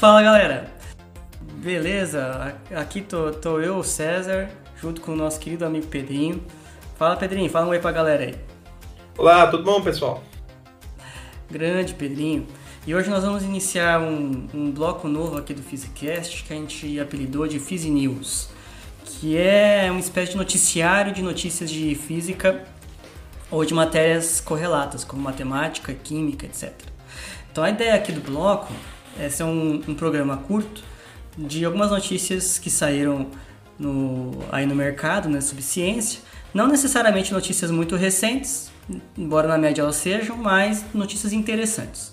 Fala galera, beleza? Aqui tô, tô eu, César, junto com o nosso querido amigo Pedrinho. Fala Pedrinho, fala um oi pra galera aí. Olá, tudo bom pessoal? Grande Pedrinho. E hoje nós vamos iniciar um, um bloco novo aqui do Physicast que a gente apelidou de Phys News, que é uma espécie de noticiário de notícias de física ou de matérias correlatas, como matemática, química, etc. Então a ideia aqui do bloco esse é um, um programa curto de algumas notícias que saíram no, aí no mercado, né, sobre ciência. Não necessariamente notícias muito recentes, embora na média elas sejam, mas notícias interessantes.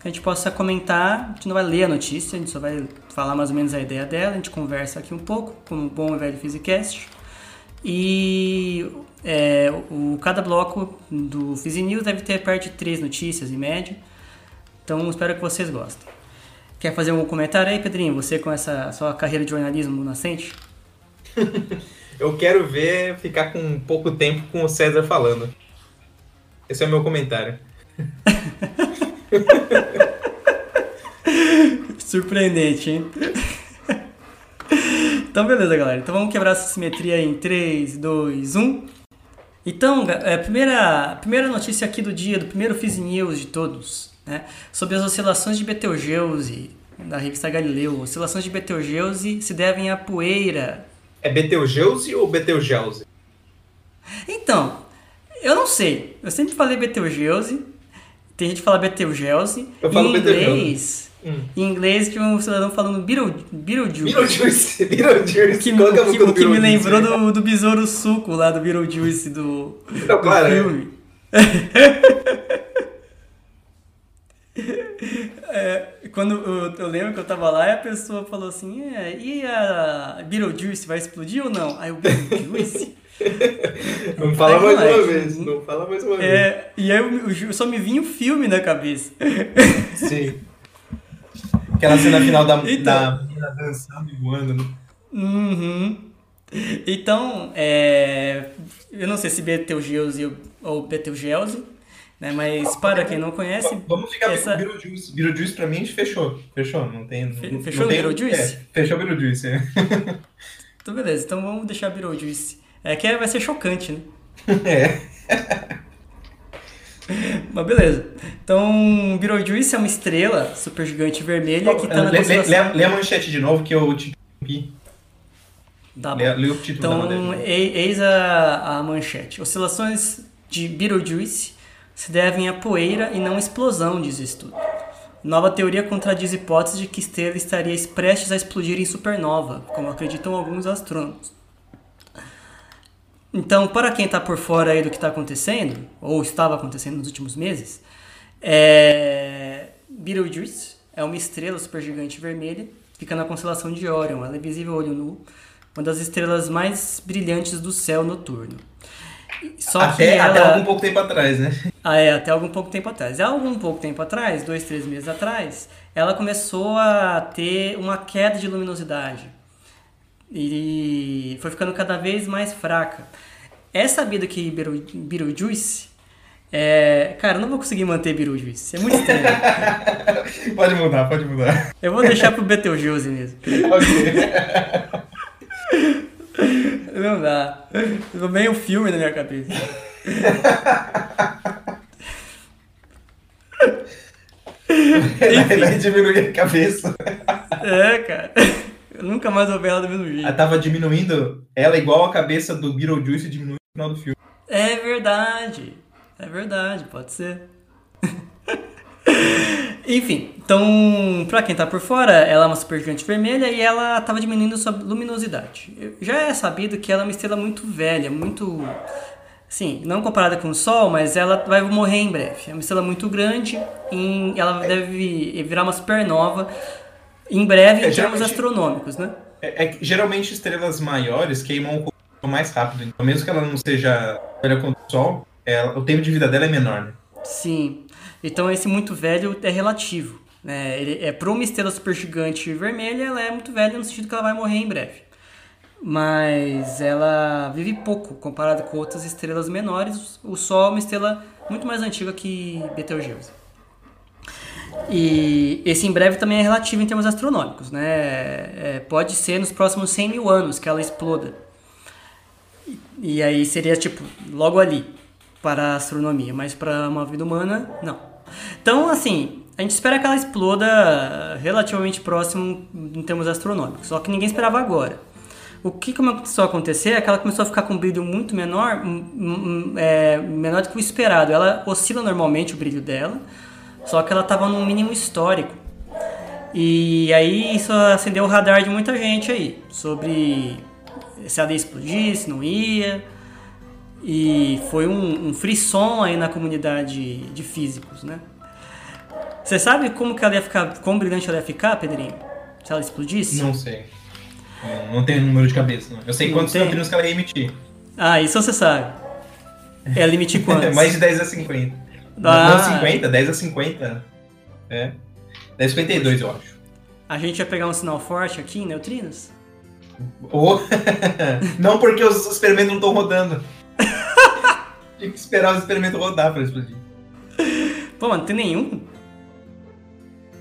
Que a gente possa comentar, a gente não vai ler a notícia, a gente só vai falar mais ou menos a ideia dela, a gente conversa aqui um pouco, como um bom e velho Physicast. E é, o, cada bloco do Phys News deve ter perto de três notícias em média. Então espero que vocês gostem. Quer fazer um comentário aí, Pedrinho? Você com essa sua carreira de jornalismo nascente? Eu quero ver ficar com pouco tempo com o César falando. Esse é o meu comentário. Surpreendente, hein? Então, beleza, galera. Então vamos quebrar essa simetria em 3, 2, 1. Então, é, primeira, primeira notícia aqui do dia, do primeiro Fiz News de todos né, sobre as oscilações de Betelgeuse, da revista Galileu. Oscilações de Betelgeuse se devem à poeira. É Betelgeuse ou Betelgeuse? Então, eu não sei. Eu sempre falei Betelgeuse. Tem gente que fala Betelgeuse. Eu falo em inglês, hum. Em inglês tinha um cidadão falando Beetlejuice. Beetlejuice. Beetlejuice. Que, que, que, que me lembrou do, do Besouro Suco lá do Beetlejuice do, não, do claro, filme. É. Quando eu, eu, lembro que eu tava lá e a pessoa falou assim: é, e a Beetlejuice vai explodir ou não? Aí o Beetlejuice. não fala mais uma vez, não fala mais uma é, vez. E aí eu, eu, só me vinha o filme na cabeça. Sim. Aquela cena final da, então, da menina dançando e voando, né? Uhum. Então, é, eu não sei se Betelgeuse ou Betelgeuse né? Mas para quem não conhece. Vamos ficar essa... com Beetlejuice. Beetlejuice pra mim fechou. Fechou. Não tem. Não, fechou não tem... Beetlejuice? É, fechou Beetlejuice, é. então beleza, então vamos deixar Beetlejuice. É que vai ser chocante, né? É. Mas beleza. Então, Beetlejuice é uma estrela super gigante vermelha que tá na lê, lê, lê, a manchete de novo que eu te interrompi. Tá bom. Lê, lê o título então, eis a, a manchete. Oscilações de Beetlejuice se devem à poeira e não à explosão, diz o estudo. Nova teoria contradiz a hipótese de que estrela estaria prestes a explodir em supernova, como acreditam alguns astrônomos. Então, para quem está por fora aí do que está acontecendo, ou estava acontecendo nos últimos meses, é... Betelgeuse é uma estrela supergigante vermelha, fica na constelação de Orion. Ela é visível a olho nu, uma das estrelas mais brilhantes do céu noturno. Só até, ela... até algum pouco tempo atrás, né? Ah, é, até algum pouco tempo atrás. Há algum pouco tempo atrás, dois, três meses atrás, ela começou a ter uma queda de luminosidade. E foi ficando cada vez mais fraca. É sabido que Beetlejuice é... Cara, eu não vou conseguir manter Beetlejuice. É muito estranho. pode mudar, pode mudar. Eu vou deixar pro Betelgeuse mesmo. ok. Não dá. Ficou meio um filme na minha cabeça. Enfim. Vai diminuir a cabeça. É, cara. Eu nunca mais vou ver ela do mesmo jeito. Ela tava diminuindo ela igual a cabeça do Beetlejuice diminuindo no final do filme. É verdade. É verdade, pode ser. Enfim, então, pra quem tá por fora, ela é uma supergigante vermelha e ela tava diminuindo sua luminosidade. Já é sabido que ela é uma estrela muito velha, muito. Sim, não comparada com o Sol, mas ela vai morrer em breve. É uma estrela muito grande, e ela deve virar uma supernova em breve é, em termos astronômicos, né? É, é, geralmente estrelas maiores queimam mais rápido, então mesmo que ela não seja velha quanto o Sol, ela, o tempo de vida dela é menor, né? Sim. Então esse muito velho é relativo. Né? Ele, é para uma estrela supergigante vermelha, ela é muito velha no sentido que ela vai morrer em breve. Mas ela vive pouco comparado com outras estrelas menores. O Sol é uma estrela muito mais antiga que Betelgeuse. E esse em breve também é relativo em termos astronômicos, né? É, pode ser nos próximos 100 mil anos que ela exploda. E, e aí seria tipo logo ali para a astronomia, mas para uma vida humana, não. Então, assim, a gente espera que ela exploda relativamente próximo em termos astronômicos, só que ninguém esperava agora. O que começou a acontecer é que ela começou a ficar com um brilho muito menor, é, menor do que o esperado. Ela oscila normalmente o brilho dela, só que ela estava num mínimo histórico. E aí isso acendeu o radar de muita gente aí, sobre se ela ia explodir, se não ia. E foi um, um frisson aí na comunidade de físicos, né? Você sabe como que ela ia ficar, quão brilhante ela ia ficar, Pedrinho? Se ela explodisse? Não sei. Não, não tenho número de cabeça. Não. Eu sei não quantos tem? neutrinos que ela ia emitir. Ah, isso você sabe. Ela emitir quantos? Mais de 10 a 50. Ah. Não 50, 10 a 50. É. 10 a 52, eu acho. A gente ia pegar um sinal forte aqui em neutrinos? Oh. não porque os experimentos não estão rodando. Tinha que esperar os experimentos rodar pra explodir. Pô, mano, não tem nenhum?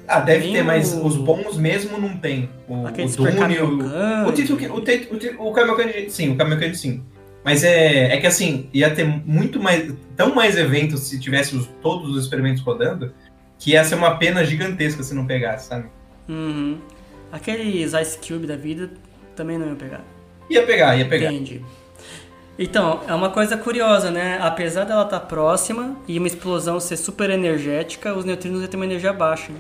Ah, deve ter, mas os bons mesmo não tem. O, o Doom e o. O título o, o, o, o sim, o Camelcante sim. Mas é, é que assim, ia ter muito mais. tão mais eventos se tivesse os, todos os experimentos rodando, que ia ser uma pena gigantesca se não pegasse, sabe? Uhum. Aqueles Ice Cube da vida também não ia pegar. Ia pegar, ia pegar. Entendi. Então, é uma coisa curiosa, né? Apesar dela estar tá próxima e uma explosão ser super energética, os neutrinos iam ter uma energia baixa. Né?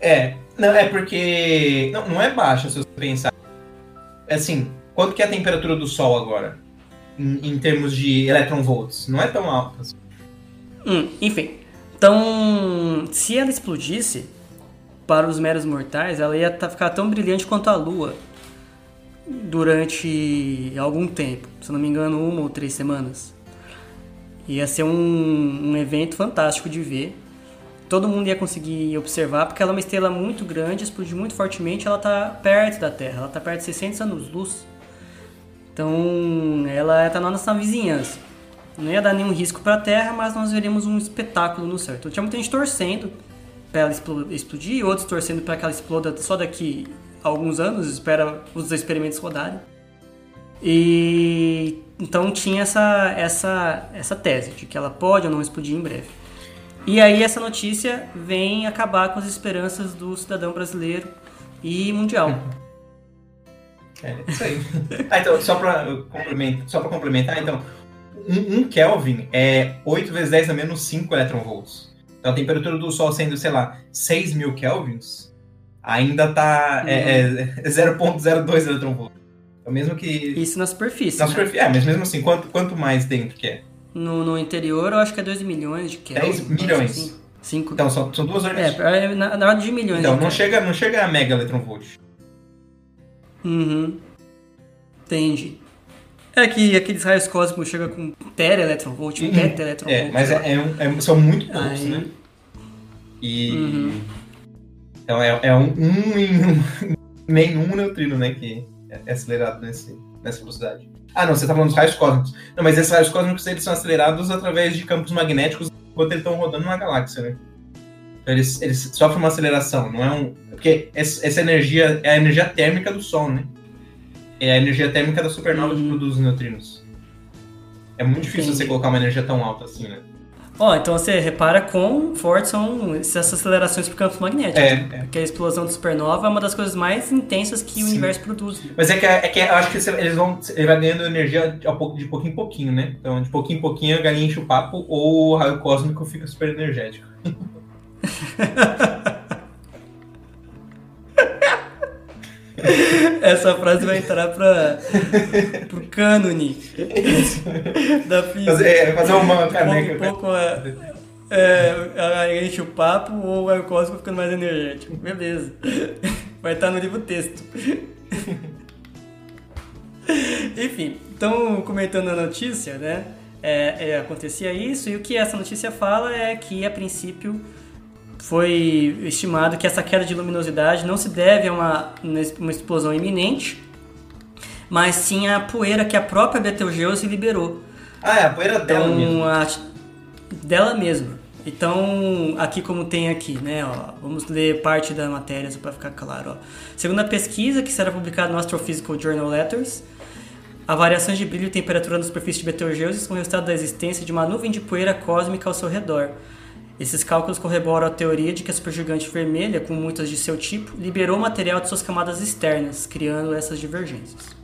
É, não, é porque. Não, não é baixa se você pensar. É assim, quanto que é a temperatura do Sol agora? Em, em termos de electronvolts? Não é tão alta assim. Hum, enfim. Então, se ela explodisse, para os meros mortais, ela ia tá, ficar tão brilhante quanto a Lua durante algum tempo, se não me engano, uma ou três semanas. Ia ser um, um evento fantástico de ver. Todo mundo ia conseguir observar, porque ela é uma estrela muito grande, explode muito fortemente, ela está perto da Terra, ela está perto de 600 anos-luz. Então, ela está na nossa vizinhança. Não ia dar nenhum risco para a Terra, mas nós veríamos um espetáculo no céu. Então, tinha muita gente torcendo para ela explodir, outros torcendo para que ela exploda só daqui alguns anos, espera os experimentos rodarem. E então tinha essa, essa, essa tese de que ela pode ou não explodir em breve. E aí essa notícia vem acabar com as esperanças do cidadão brasileiro e mundial. É, isso aí. ah, então, só para complementar, então, um, um, Kelvin é 8 vezes 10 a menos 5 eletronvolts. Então a temperatura do Sol sendo, sei lá, 6 mil kelvins, ainda tá é, uhum. é, é 0.02 eletronvolt. Então, mesmo que... Isso na superfície, Na né? superfície, é, mas mesmo assim, quanto, quanto mais dentro que é? No, no interior, eu acho que é 2 milhões de Kelvin. 10 milhões. Assim. Cinco. Então, são, são duas ordens. É, é na, na ordem de milhões. Então, não chega, não chega a mega eletronvolt. Uhum. Entendi. É que aqueles raios cósmicos chegam com tera eletronvolt, uhum. peta eletronvolt. É, mas é, é, um, são muito poucos, Aí... né? E... Uhum. Então é, é um, um em um, nenhum neutrino, né, que é acelerado nesse, nessa velocidade. Ah, não, você está falando dos raios cósmicos. Não, mas esses raios cósmicos eles são acelerados através de campos magnéticos enquanto eles estão rodando na galáxia, né? Então eles, eles sofrem uma aceleração, não é um. Porque essa energia é a energia térmica do Sol, né? É a energia térmica da supernova uhum. que produz os neutrinos. É muito difícil Entendi. você colocar uma energia tão alta assim, né? Ó, oh, então você repara quão fortes são essas acelerações por campos magnéticos. É, é. Porque a explosão de supernova é uma das coisas mais intensas que Sim. o universo produz. Mas é que, é que eu acho que eles vão. Ele vai ganhando energia de pouquinho em pouquinho, né? Então, de pouquinho em pouquinho a galinha enche o papo ou o raio cósmico fica super energético. Essa frase vai entrar para o cânone da física. Fazer, é, fazer uma caneca. Um pouco, pouco é, é, enche o papo ou o cósmico ficando mais energético. Beleza. Vai estar no livro texto. Enfim, então comentando a notícia, né? É, é, acontecia isso e o que essa notícia fala é que a princípio foi estimado que essa queda de luminosidade não se deve a uma, uma explosão iminente, mas sim a poeira que a própria Betelgeuse liberou. Ah, é a poeira dela então, mesma. Dela mesma. Então, aqui como tem aqui, né, ó, vamos ler parte da matéria só para ficar claro. Ó. Segundo a pesquisa que será publicada no Astrophysical Journal Letters, a variações de brilho e temperatura na superfície de Betelgeuse são resultado da existência de uma nuvem de poeira cósmica ao seu redor. Esses cálculos corroboram a teoria de que a supergigante vermelha, com muitas de seu tipo, liberou material de suas camadas externas, criando essas divergências.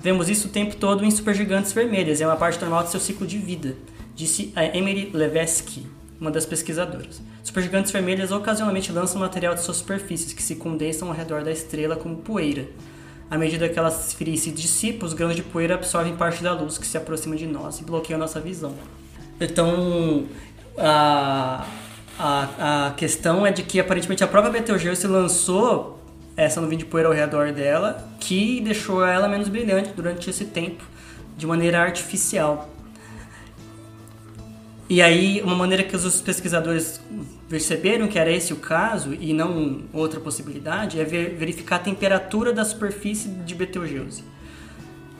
Vemos isso o tempo todo em supergigantes vermelhas, é uma parte normal de seu ciclo de vida, disse a Emily Levesque, uma das pesquisadoras. Supergigantes vermelhas ocasionalmente lançam material de suas superfícies, que se condensam ao redor da estrela como poeira. À medida que ela se dissipa, os grãos de poeira absorvem parte da luz que se aproxima de nós e bloqueiam nossa visão. Então, a, a, a questão é de que aparentemente a própria Betelgeuse lançou essa nuvem de poeira ao redor dela, que deixou ela menos brilhante durante esse tempo, de maneira artificial. E aí, uma maneira que os pesquisadores perceberam que era esse o caso e não outra possibilidade é verificar a temperatura da superfície de Betelgeuse.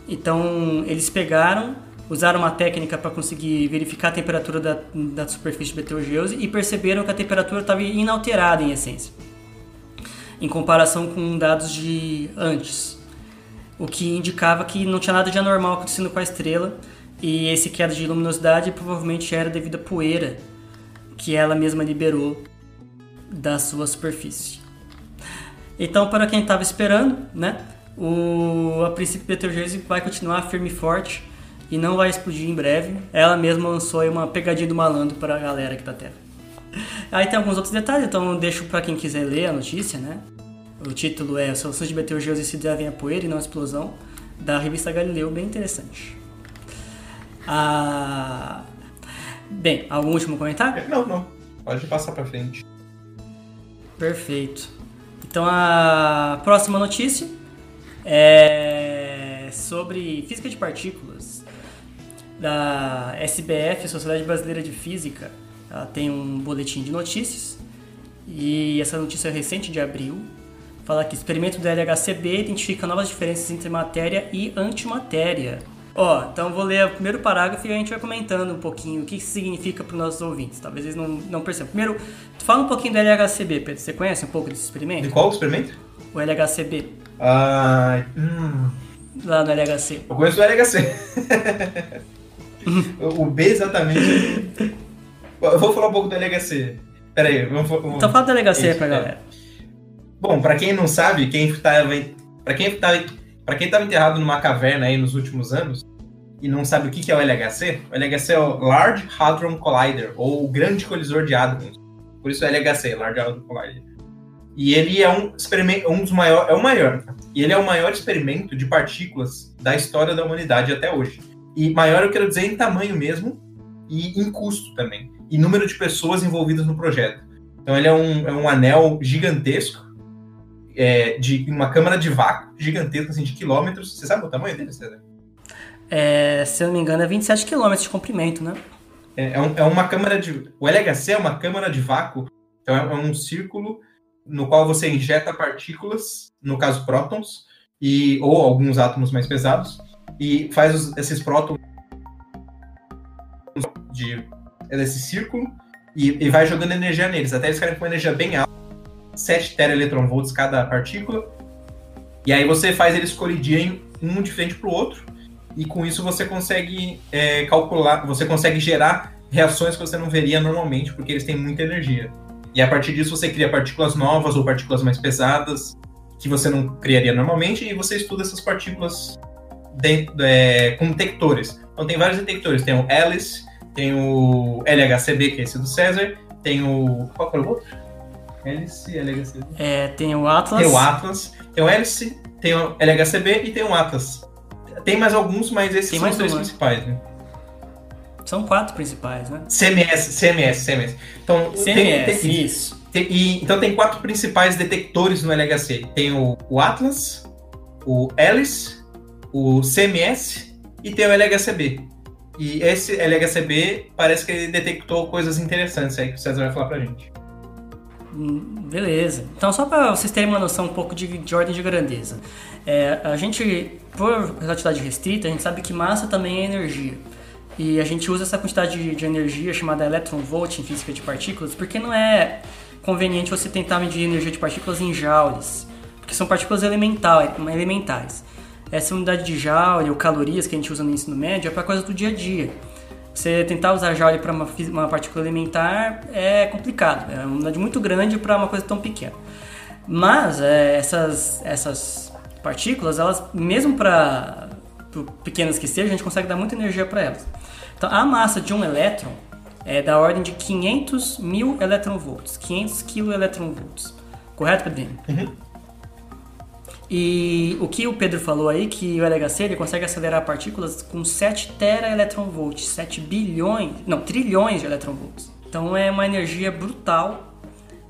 Então, eles pegaram, usaram uma técnica para conseguir verificar a temperatura da, da superfície Betelgeuse e perceberam que a temperatura estava inalterada em essência, em comparação com dados de antes, o que indicava que não tinha nada de anormal acontecendo com a estrela e esse queda de luminosidade provavelmente era devido à poeira que ela mesma liberou da sua superfície. Então, para quem estava esperando, né, o, a princípio Betelgeuse vai continuar firme e forte e não vai explodir em breve. Ela mesma lançou uma pegadinha do malandro para a galera aqui da Terra. Aí tem alguns outros detalhes, então deixo para quem quiser ler a notícia, né? O título é Soluções de Betelgeuse se devem a poeira e não a explosão, da revista Galileu, bem interessante. Ah, bem, algum último comentário? Não, não. Pode passar para frente. Perfeito. Então a próxima notícia é sobre física de partículas da SBF, Sociedade Brasileira de Física. Ela tem um boletim de notícias e essa notícia é recente de abril. Fala que experimento do LHCb identifica novas diferenças entre matéria e antimatéria Ó, então vou ler o primeiro parágrafo e a gente vai comentando um pouquinho o que isso significa para os nossos ouvintes. Talvez eles não, não percebam. Primeiro, fala um pouquinho do LHCb, Pedro. Você conhece um pouco desse experimento? De qual experimento? O LHCb. Ah, hum. Lá no LHC. Eu conheço o LHC. o B exatamente. Eu vou falar um pouco do LHC. Pera aí, vamos, vamos... Então fala do LHC Isso, pra é. galera. Bom, para quem não sabe, quem tá, para quem tá para quem estava enterrado numa caverna aí nos últimos anos e não sabe o que é o LHC, o LHC é o Large Hadron Collider, ou o Grande Colisor de Hadrons. Por isso é LHC, Large Hadron Collider. E ele é um experimento, um dos maiores, é o maior. E ele é o maior experimento de partículas da história da humanidade até hoje. E maior eu quero dizer em tamanho mesmo e em custo também. E número de pessoas envolvidas no projeto. Então ele é um, é um anel gigantesco é, de uma câmara de vácuo gigantesca, assim, de quilômetros. Você sabe o tamanho dele, César? É, se eu não me engano, é 27 quilômetros de comprimento, né? É, é, um, é, uma câmara de. O LHC é uma câmara de vácuo, então é, é, um círculo no qual você injeta partículas, no caso prótons, e, ou alguns átomos mais pesados, e faz os, esses prótons de, desse círculo e, e vai jogando energia neles, até eles ficarem com energia bem alta 7 teraelectronvolts cada partícula. E aí você faz eles colidirem um de frente para o outro. E com isso você consegue é, calcular, você consegue gerar reações que você não veria normalmente, porque eles têm muita energia. E a partir disso você cria partículas novas ou partículas mais pesadas que você não criaria normalmente, e você estuda essas partículas dentro, é, com detectores. Então tem vários detectores, tem o Alice, tem o LHCb, que é esse do César, tem o. Qual é o outro? Hélice, LHCb. É, tem o Atlas. Tem o Atlas, tem o Hélice, tem o LHCb e tem o Atlas. Tem mais alguns, mas esses tem são os dois principais, né? São quatro principais, né? CMS, CMS, CMS. Então, CMS, tem, tem, isso. Tem, e, então tem quatro principais detectores no LHC. Tem o, o Atlas, o Alice, o CMS e tem o LHCb. E esse LHCb parece que ele detectou coisas interessantes aí que o César vai falar pra gente. Beleza. Então, só para vocês terem uma noção um pouco de, de ordem de grandeza. É, a gente, por relatividade restrita, a gente sabe que massa também é energia. E a gente usa essa quantidade de, de energia chamada electron volt em física de partículas porque não é conveniente você tentar medir energia de partículas em joules, porque são partículas elementares. Essa unidade de joule ou calorias que a gente usa no ensino médio é para coisa do dia a dia. Você tentar usar joule para uma, uma, partícula elementar é complicado, é uma unidade muito grande para uma coisa tão pequena. Mas é, essas, essas partículas, elas mesmo para pequenas que sejam, a gente consegue dar muita energia para elas. Então, a massa de um elétron é da ordem de 500 mil eletronvolts, 500 kiloeletronvolts. Correto, Pedrinho? Uhum. E o que o Pedro falou aí, que o LHC ele consegue acelerar partículas com 7 teraeletronvolts, 7 bilhões, não, trilhões de eletronvolts. Então é uma energia brutal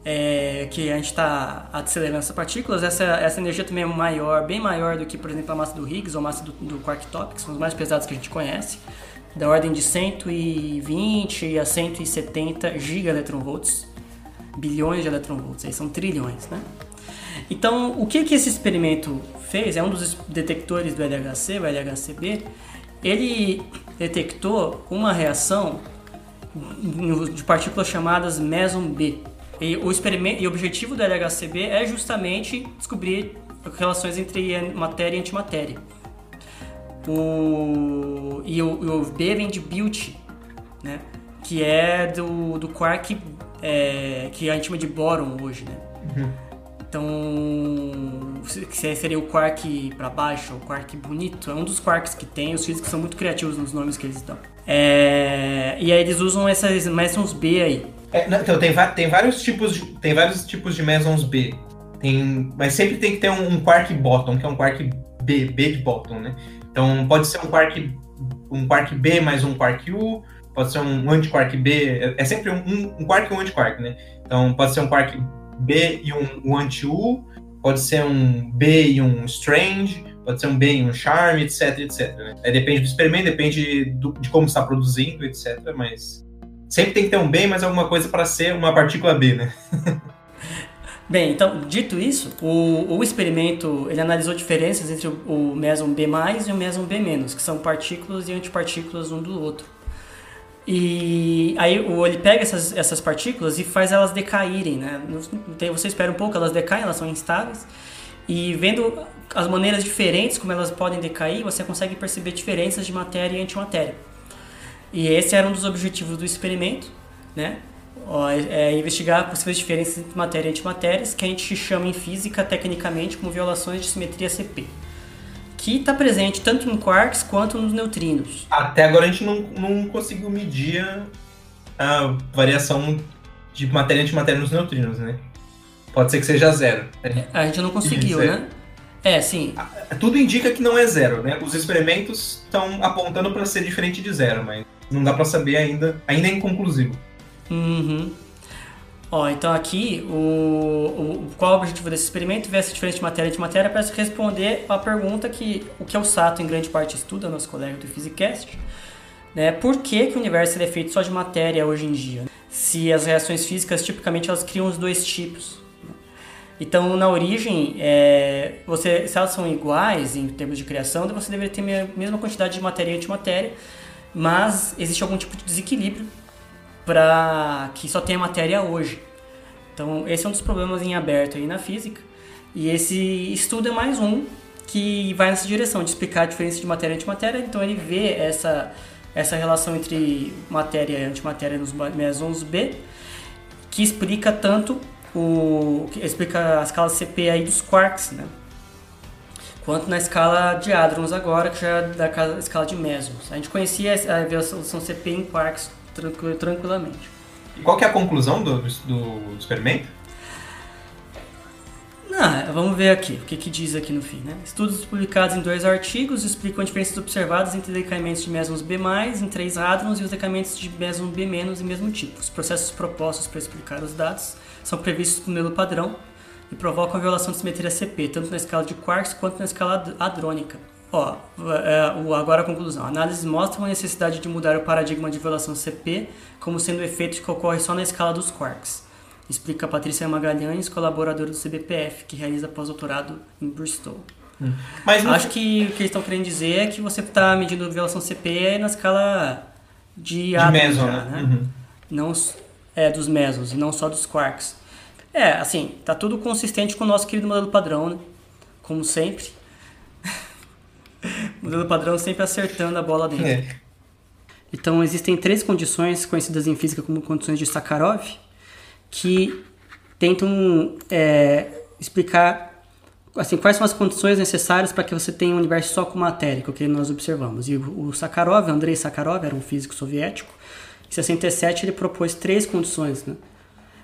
é, que a gente está acelerando essas partículas. Essa, essa energia também é maior, bem maior do que, por exemplo, a massa do Higgs ou a massa do, do quark top, que são os mais pesados que a gente conhece da ordem de 120 a 170 gigaelectronvolts, bilhões de eletronvolts, aí são trilhões, né? Então, o que, que esse experimento fez? É um dos detectores do LHC, o LHCb. Ele detectou uma reação de partículas chamadas meson B. E o, experimento, e o objetivo do LHCb é justamente descobrir relações entre matéria e antimatéria. O, e, o, o B vem de beauty, né? Que é do, do quark é, que a gente chama de boron hoje, né? Uhum. Então, seria o quark para baixo, o quark bonito, é um dos quarks que tem, os físicos são muito criativos nos nomes que eles dão. É, e aí eles usam essas mesons B aí. É, não, então, tem, tem, vários tipos de, tem vários tipos de mesons B. Tem, mas sempre tem que ter um, um quark bottom, que é um quark B, B de bottom, né? Então pode ser um quark, um quark B mais um quark U, pode ser um antiquark B, é, é sempre um, um quark e um antiquark, né? Então pode ser um quark B e um, um anti-U, pode ser um B e um strange, pode ser um B e um charm, etc, etc. Né? Depende do experimento, depende do, de como está produzindo, etc. Mas sempre tem que ter um B mais alguma coisa para ser uma partícula B, né? Bem, então, dito isso, o, o experimento ele analisou diferenças entre o, o meson B+, e o meson B-, que são partículas e antipartículas um do outro. E aí ele pega essas, essas partículas e faz elas decaírem, né? Você espera um pouco, elas decaem, elas são instáveis. E vendo as maneiras diferentes como elas podem decair, você consegue perceber diferenças de matéria e antimatéria. E esse era um dos objetivos do experimento, né? é, é investigar possíveis diferenças entre matéria e antimatérias, que a gente chama em física, tecnicamente, como violações de simetria CP. Que está presente tanto em quarks quanto nos neutrinos. Até agora a gente não, não conseguiu medir a variação de matéria e antimatéria nos neutrinos, né? Pode ser que seja zero. A gente não conseguiu, né? É, sim. Tudo indica que não é zero, né? Os experimentos estão apontando para ser diferente de zero, mas não dá para saber ainda. Ainda é inconclusivo. Uhum. Ó, então aqui, o, o, qual é o objetivo desse experimento? Ver essa diferença de matéria de matéria para responder a pergunta que o que o Sato em grande parte estuda, nosso colega do Physicast, né? Por que, que o universo é feito só de matéria hoje em dia? Se as reações físicas, tipicamente, elas criam os dois tipos. Então, na origem, é, você, se elas são iguais em termos de criação, você deveria ter a mesma quantidade de matéria e antimatéria, mas existe algum tipo de desequilíbrio para que só tenha matéria hoje. Então, esse é um dos problemas em aberto aí na física. E esse estudo é mais um que vai nessa direção de explicar a diferença de matéria e antimatéria. Então, ele vê essa, essa relação entre matéria e antimatéria nos mesons B, que explica tanto o que explica a escala CP aí dos quarks, né? Quanto na escala de hadrons agora, que já é da escala de mesons. A gente conhecia a solução CP em quarks tranquilamente. E qual que é a conclusão do, do, do experimento? Ah, vamos ver aqui, o que, que diz aqui no fim. Né? Estudos publicados em dois artigos explicam as diferenças observadas entre decaimentos de mesons B+, em três hadrons, e os decaimentos de mesons B- em mesmo tipo. Os processos propostos para explicar os dados são previstos no modelo padrão e provocam a violação de simetria CP, tanto na escala de quarks quanto na escala hadrônica. Ó, é, agora a conclusão. Análises mostram a necessidade de mudar o paradigma de violação CP como sendo um efeito que ocorre só na escala dos quarks. Explica Patrícia Magalhães, colaboradora do CBPF, que realiza pós-doutorado em Bristol. Hum. Mas Acho que o que eles estão querendo dizer é que você está medindo violação CP na escala de, de já, né? né? Uhum. Não é dos mesos e não só dos quarks. É, assim, tá tudo consistente com o nosso querido modelo padrão, né? Como sempre. Modelo padrão sempre acertando a bola dentro. É. Então existem três condições conhecidas em física como condições de Sakharov que tentam é, explicar assim, quais são as condições necessárias para que você tenha um universo só com matéria, que é o que nós observamos. E o Sakharov, Andrei Sakharov, era um físico soviético, em 67 ele propôs três condições. Né?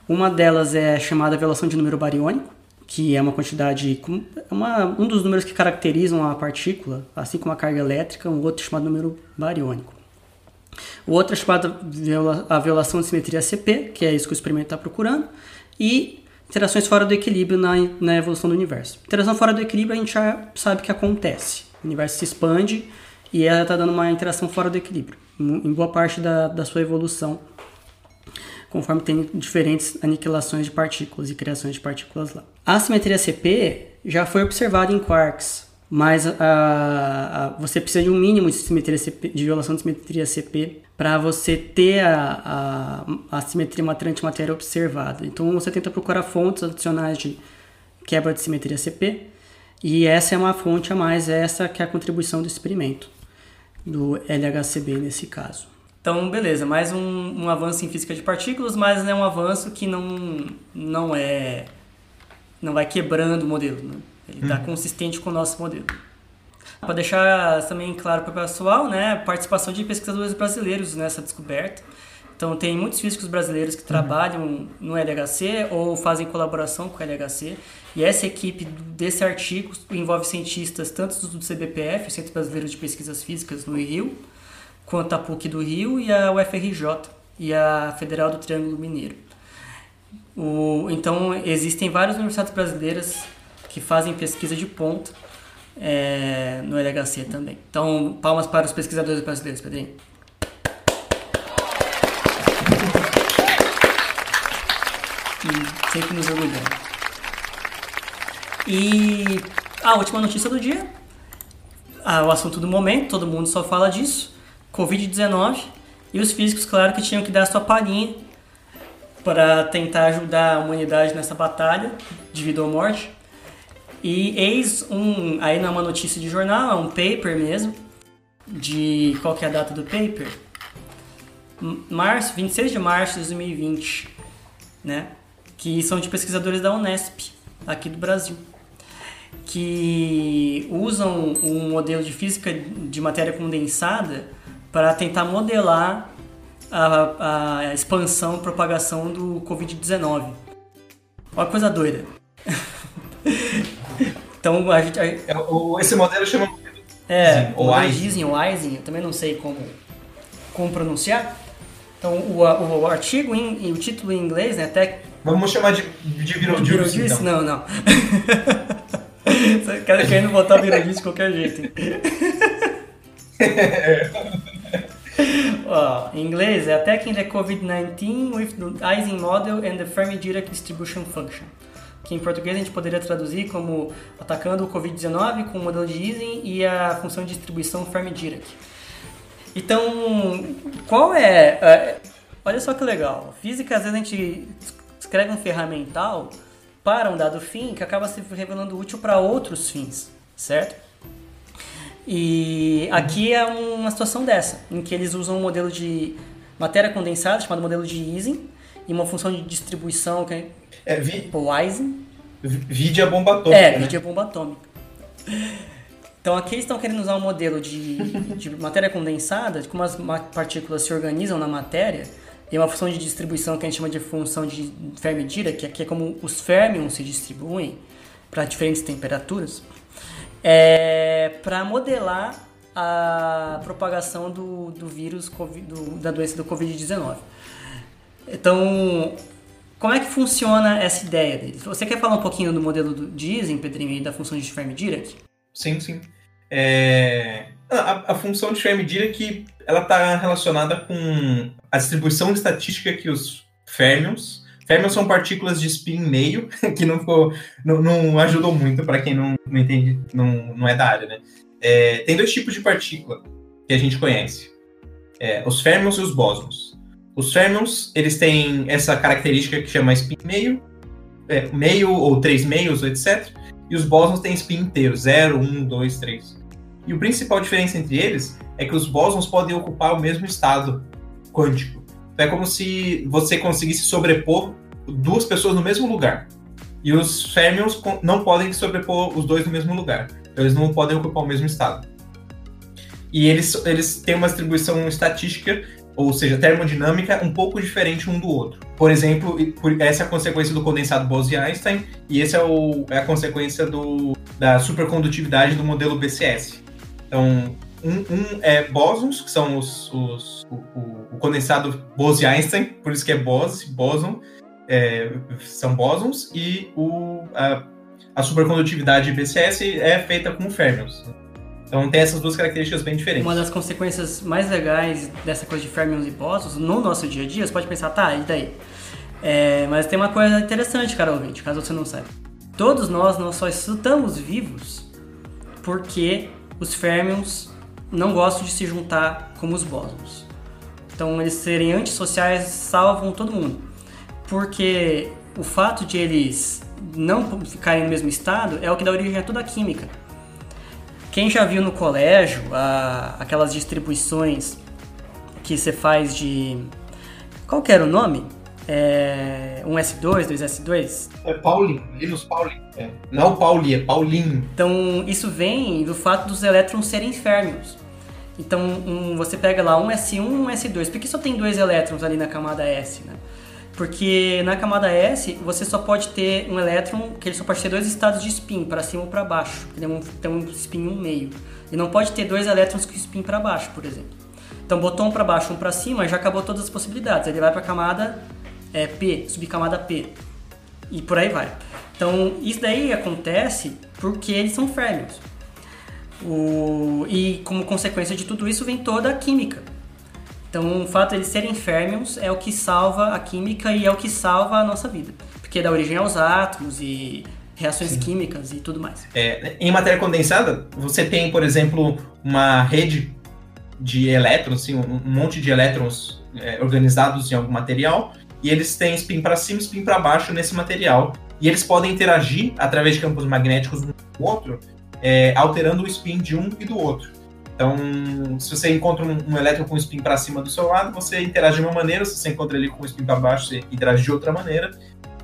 Uma delas é chamada violação de número bariônico, que é uma quantidade, uma, um dos números que caracterizam a partícula, assim como a carga elétrica, um outro chamado número bariônico. O outro é chamado a violação de simetria CP, que é isso que o experimento está procurando, e interações fora do equilíbrio na, na evolução do universo. Interação fora do equilíbrio a gente já sabe que acontece. O universo se expande e ela está dando uma interação fora do equilíbrio, em boa parte da, da sua evolução, conforme tem diferentes aniquilações de partículas e criações de partículas lá. A simetria CP já foi observada em quarks, mas você precisa de um mínimo de, simetria CP, de violação de simetria CP para você ter a, a, a simetria matéria-antimatéria observada. Então você tenta procurar fontes adicionais de quebra de simetria CP, e essa é uma fonte a mais, essa que é a contribuição do experimento, do LHCb nesse caso. Então, beleza, mais um, um avanço em física de partículas, mas é um avanço que não, não é. não vai quebrando o modelo. Né? Ele está hum. consistente com o nosso modelo. Para deixar também claro para o pessoal, né, participação de pesquisadores brasileiros nessa descoberta. Então, tem muitos físicos brasileiros que uhum. trabalham no LHC ou fazem colaboração com o LHC. E essa equipe desse artigo envolve cientistas tanto do CBPF, Centro Brasileiro de Pesquisas Físicas no Rio, quanto a PUC do Rio e a UFRJ e a Federal do Triângulo Mineiro. O, então, existem várias universidades brasileiras que fazem pesquisa de ponta é, no LHC também. Então, palmas para os pesquisadores brasileiros, Pedrinho. E sempre nos orgulhando. E a última notícia do dia, ah, o assunto do momento, todo mundo só fala disso, Covid-19, e os físicos, claro, que tinham que dar a sua palhinha para tentar ajudar a humanidade nessa batalha de vida ou morte. E eis um, aí não é uma notícia de jornal, é um paper mesmo, de qual que é a data do paper? Março, 26 de março de 2020, né? Que são de pesquisadores da Unesp, aqui do Brasil, que usam um modelo de física de matéria condensada para tentar modelar a, a expansão e propagação do Covid-19. Olha coisa doida. Então a gente. A... É, esse modelo chama. É, Eisen ou Eisen, eu também não sei como, como pronunciar. Então o, o, o artigo e o título em inglês, né, até. Vamos chamar de, de Virojuice, então. Não, não. Cara querendo botar Virojuice de qualquer jeito. Ó, em inglês é Attacking the COVID-19 with the Eisen Model and the Fermi-Dirac Distribution Function que em português a gente poderia traduzir como atacando o Covid-19 com o modelo de Ising e a função de distribuição Fermi-Dirac. Então, qual é, é... Olha só que legal. Física, às vezes a gente escreve um ferramental para um dado fim que acaba se revelando útil para outros fins, certo? E aqui é uma situação dessa, em que eles usam um modelo de matéria condensada, chamado modelo de Ising, e uma função de distribuição que é é, vi... Poison. Vide a bomba atômica. É, né? vide a bomba atômica. Então aqui eles estão querendo usar um modelo de, de matéria condensada, de como as partículas se organizam na matéria, e uma função de distribuição que a gente chama de função de Fermi-Dirac, que aqui é como os férmions se distribuem para diferentes temperaturas, é, para modelar a propagação do, do vírus do, da doença do Covid-19. Então, como é que funciona essa ideia deles? Você quer falar um pouquinho do modelo do Disney, Pedrinho, e da função de Fermi-Dirac? Sim, sim. É... A, a, função de Fermi-Dirac ela está relacionada com a distribuição estatística que os férmions Férmions são partículas de spin meio, que não, ficou, não, não ajudou muito para quem não, não entende, não, não é da área, né? É, tem dois tipos de partícula que a gente conhece. é, os férmions e os bósons. Os férmions, eles têm essa característica que chama spin meio, é, meio ou três meios, etc. E os bósons têm spin inteiro, 0, 1, 2, 3. E o principal diferença entre eles é que os bósons podem ocupar o mesmo estado quântico. Então é como se você conseguisse sobrepor duas pessoas no mesmo lugar. E os férmions não podem sobrepor os dois no mesmo lugar. Então eles não podem ocupar o mesmo estado. E eles, eles têm uma distribuição estatística, ou seja, termodinâmica, um pouco diferente um do outro. Por exemplo, essa é a consequência do condensado Bose-Einstein, e essa é, o, é a consequência do, da supercondutividade do modelo BCS. Então, um, um é bósons, que são os, os o, o, condensado Bose-Einstein, por isso que é Bose, bóson, é, são bósons, e o, a, a supercondutividade BCS é feita com férmions. Então tem essas duas características bem diferentes. Uma das consequências mais legais dessa coisa de férmions e bósons no nosso dia a dia, você pode pensar, tá, e daí? É, mas tem uma coisa interessante, cara ouvinte, caso você não saiba. Todos nós, nós só estamos vivos porque os férmions não gostam de se juntar como os bósons. Então eles serem antissociais salvam todo mundo. Porque o fato de eles não ficarem no mesmo estado é o que dá origem a toda a química. Quem já viu no colégio a, aquelas distribuições que você faz de. Qual que era o nome? É, um S2, 2S2? É Paulinho, Linus Paulinho. É. Não Pauli, é Paulinho. Então isso vem do fato dos elétrons serem férmions. Então um, você pega lá um S1 e um S2. Por que só tem dois elétrons ali na camada S? Né? Porque na camada S você só pode ter um elétron que ele só pode ter dois estados de spin, para cima ou para baixo. Ele tem um, tem um spin meio. E não pode ter dois elétrons com spin para baixo, por exemplo. Então botou um para baixo, um para cima, já acabou todas as possibilidades. Ele vai para a camada é, P, subcamada P. E por aí vai. Então isso daí acontece porque eles são férmions. O, e como consequência de tudo isso vem toda a química. Então, o fato de eles serem férmions é o que salva a química e é o que salva a nossa vida. Porque dá origem aos átomos e reações Sim. químicas e tudo mais. É, em matéria condensada, você tem, por exemplo, uma rede de elétrons, assim, um monte de elétrons é, organizados em algum material, e eles têm spin para cima e spin para baixo nesse material. E eles podem interagir através de campos magnéticos um com o outro, é, alterando o spin de um e do outro. Então, se você encontra um, um elétron com spin para cima do seu lado, você interage de uma maneira, se você encontra ele com spin para baixo, você interage de outra maneira.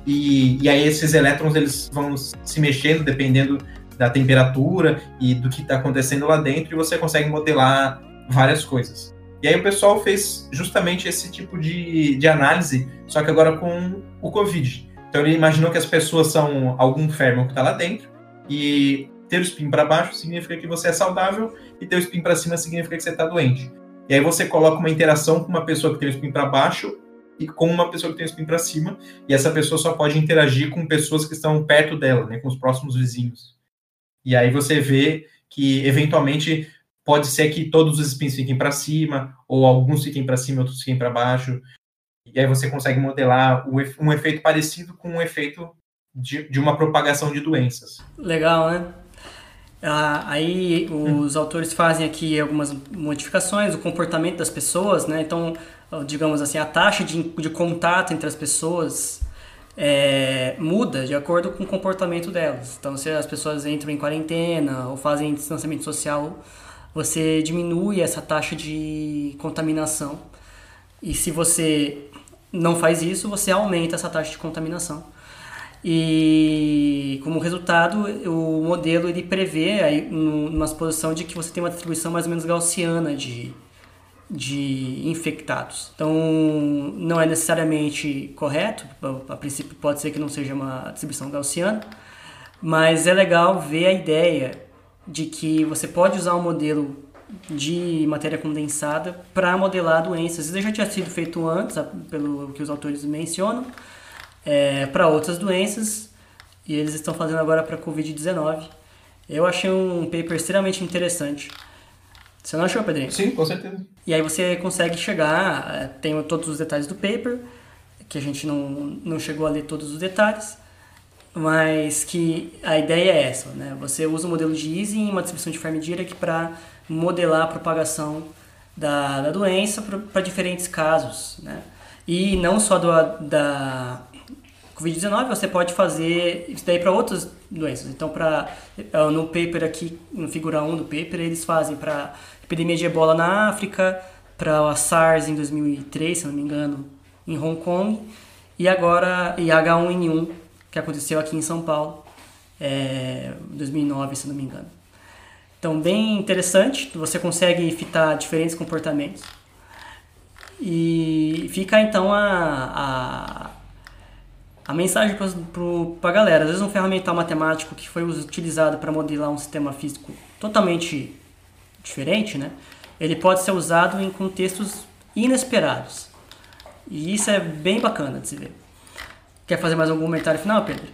E, e aí esses elétrons eles vão se mexendo dependendo da temperatura e do que está acontecendo lá dentro, e você consegue modelar várias coisas. E aí o pessoal fez justamente esse tipo de, de análise, só que agora com o Covid. Então ele imaginou que as pessoas são algum férmio que está lá dentro, e ter o spin para baixo significa que você é saudável e ter o spin para cima significa que você está doente. E aí você coloca uma interação com uma pessoa que tem o spin para baixo e com uma pessoa que tem o spin para cima, e essa pessoa só pode interagir com pessoas que estão perto dela, né, com os próximos vizinhos. E aí você vê que eventualmente pode ser que todos os spins fiquem para cima, ou alguns fiquem para cima, outros fiquem para baixo. E aí você consegue modelar um efeito parecido com um efeito de, de uma propagação de doenças. Legal, né? Ah, aí os hum. autores fazem aqui algumas modificações, o comportamento das pessoas, né? Então, digamos assim, a taxa de, de contato entre as pessoas é, muda de acordo com o comportamento delas. Então, se as pessoas entram em quarentena ou fazem distanciamento social, você diminui essa taxa de contaminação. E se você não faz isso, você aumenta essa taxa de contaminação. E como resultado, o modelo ele prevê aí uma posição de que você tem uma distribuição mais ou menos gaussiana de, de infectados. Então, não é necessariamente correto, a princípio pode ser que não seja uma distribuição gaussiana, mas é legal ver a ideia de que você pode usar um modelo de matéria condensada para modelar doenças. Isso já tinha sido feito antes, pelo que os autores mencionam, é, para outras doenças e eles estão fazendo agora para Covid-19. Eu achei um paper extremamente interessante. Você não achou, Pedrinho? Sim, com certeza. E aí você consegue chegar, é, tem todos os detalhes do paper, que a gente não, não chegou a ler todos os detalhes, mas que a ideia é essa, né? Você usa o modelo de Easy em uma distribuição de Fermi Dirac para modelar a propagação da, da doença para diferentes casos, né? E não só do, da Covid-19, você pode fazer isso daí para outras doenças. Então, para é, no paper aqui, no figura 1 do paper, eles fazem para epidemia de ebola na África, para a SARS em 2003, se não me engano, em Hong Kong, e agora e H1N1, que aconteceu aqui em São Paulo, é, 2009, se não me engano. Então, bem interessante, você consegue fitar diferentes comportamentos. E fica então a, a, a mensagem para a galera. Às vezes, um ferramental matemático que foi utilizado para modelar um sistema físico totalmente diferente, né? ele pode ser usado em contextos inesperados. E isso é bem bacana de se ver. Quer fazer mais algum comentário final, Pedro?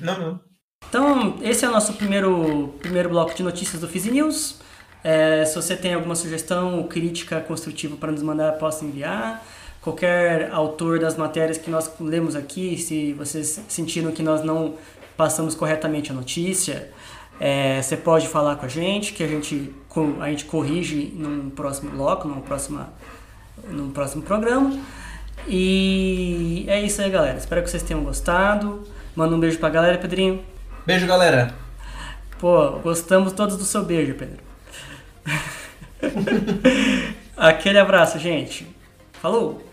Não, não. Então, esse é o nosso primeiro, primeiro bloco de notícias do Fiz News. É, se você tem alguma sugestão ou crítica construtiva para nos mandar, possa enviar. Qualquer autor das matérias que nós lemos aqui, se vocês sentiram que nós não passamos corretamente a notícia, é, você pode falar com a gente, que a gente, a gente corrige num próximo bloco, num, próxima, num próximo programa. E é isso aí, galera. Espero que vocês tenham gostado. Manda um beijo pra galera, Pedrinho. Beijo, galera. Pô, gostamos todos do seu beijo, Pedro. Aquele abraço, gente. Falou!